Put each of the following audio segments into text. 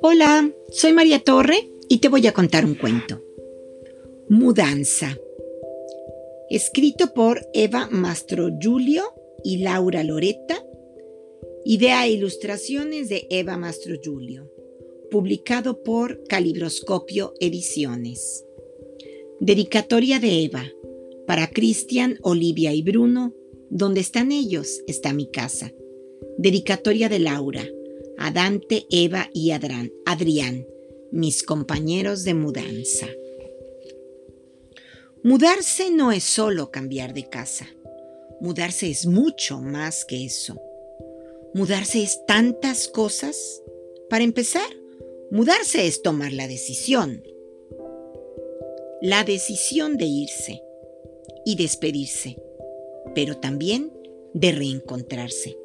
Hola, soy María Torre y te voy a contar un cuento. Mudanza. Escrito por Eva Mastro Julio y Laura Loretta. Idea e ilustraciones de Eva Mastro Julio. Publicado por Calibroscopio Ediciones. Dedicatoria de Eva. Para Cristian, Olivia y Bruno. Donde están ellos está mi casa. Dedicatoria de Laura a Dante, Eva y Adrián, Adrián, mis compañeros de mudanza. Mudarse no es solo cambiar de casa. Mudarse es mucho más que eso. Mudarse es tantas cosas. Para empezar, mudarse es tomar la decisión. La decisión de irse y despedirse, pero también de reencontrarse.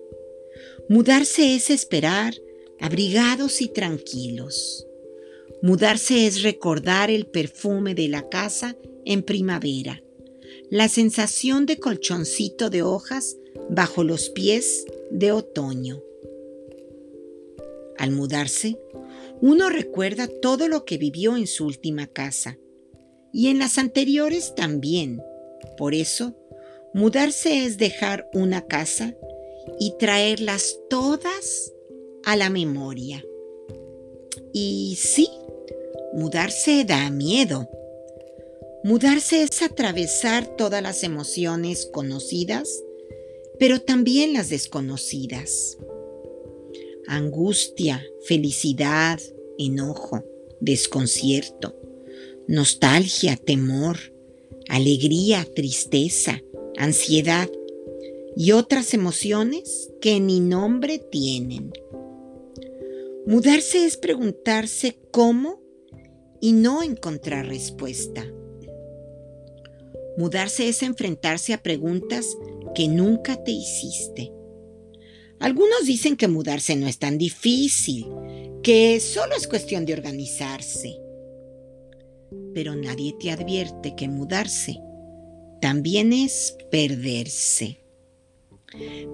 Mudarse es esperar, abrigados y tranquilos. Mudarse es recordar el perfume de la casa en primavera, la sensación de colchoncito de hojas bajo los pies de otoño. Al mudarse, uno recuerda todo lo que vivió en su última casa y en las anteriores también. Por eso, mudarse es dejar una casa y traerlas todas a la memoria. Y sí, mudarse da miedo. Mudarse es atravesar todas las emociones conocidas, pero también las desconocidas. Angustia, felicidad, enojo, desconcierto, nostalgia, temor, alegría, tristeza, ansiedad, y otras emociones que ni nombre tienen. Mudarse es preguntarse cómo y no encontrar respuesta. Mudarse es enfrentarse a preguntas que nunca te hiciste. Algunos dicen que mudarse no es tan difícil, que solo es cuestión de organizarse. Pero nadie te advierte que mudarse también es perderse.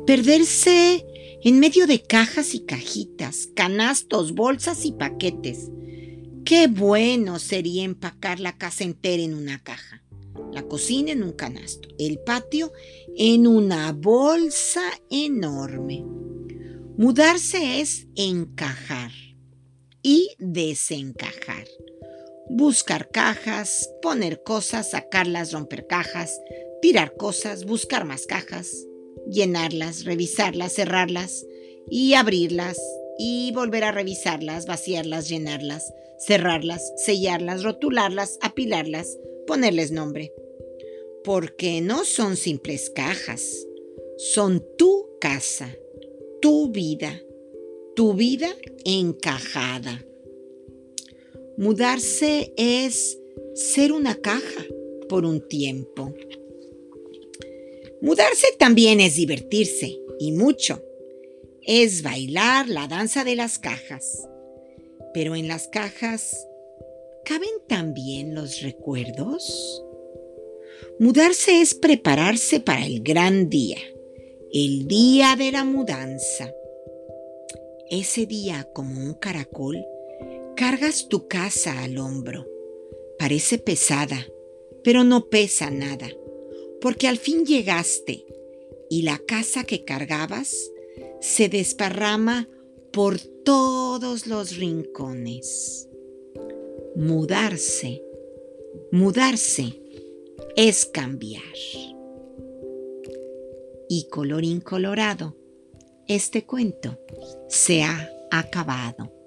Perderse en medio de cajas y cajitas, canastos, bolsas y paquetes. Qué bueno sería empacar la casa entera en una caja, la cocina en un canasto, el patio en una bolsa enorme. Mudarse es encajar y desencajar. Buscar cajas, poner cosas, sacarlas, romper cajas, tirar cosas, buscar más cajas, llenarlas, revisarlas, cerrarlas y abrirlas y volver a revisarlas, vaciarlas, llenarlas, cerrarlas, sellarlas, rotularlas, apilarlas, ponerles nombre. Porque no son simples cajas, son tu casa, tu vida, tu vida encajada. Mudarse es ser una caja por un tiempo. Mudarse también es divertirse, y mucho. Es bailar la danza de las cajas. Pero en las cajas, ¿caben también los recuerdos? Mudarse es prepararse para el gran día, el día de la mudanza. Ese día, como un caracol, cargas tu casa al hombro. Parece pesada, pero no pesa nada porque al fin llegaste y la casa que cargabas se desparrama por todos los rincones. Mudarse, mudarse es cambiar. Y colorín colorado, este cuento se ha acabado.